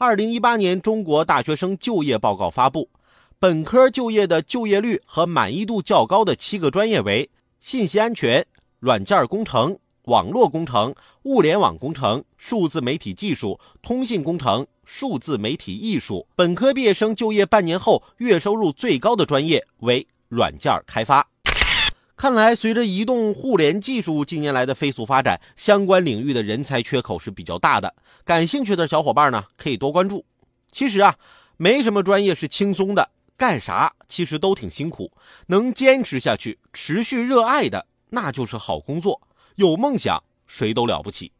二零一八年中国大学生就业报告发布，本科就业的就业率和满意度较高的七个专业为信息安全、软件工程、网络工程、物联网工程、数字媒体技术、通信工程、数字媒体艺术。本科毕业生就业半年后月收入最高的专业为软件开发。看来，随着移动互联技术近年来的飞速发展，相关领域的人才缺口是比较大的。感兴趣的小伙伴呢，可以多关注。其实啊，没什么专业是轻松的，干啥其实都挺辛苦。能坚持下去、持续热爱的，那就是好工作。有梦想，谁都了不起。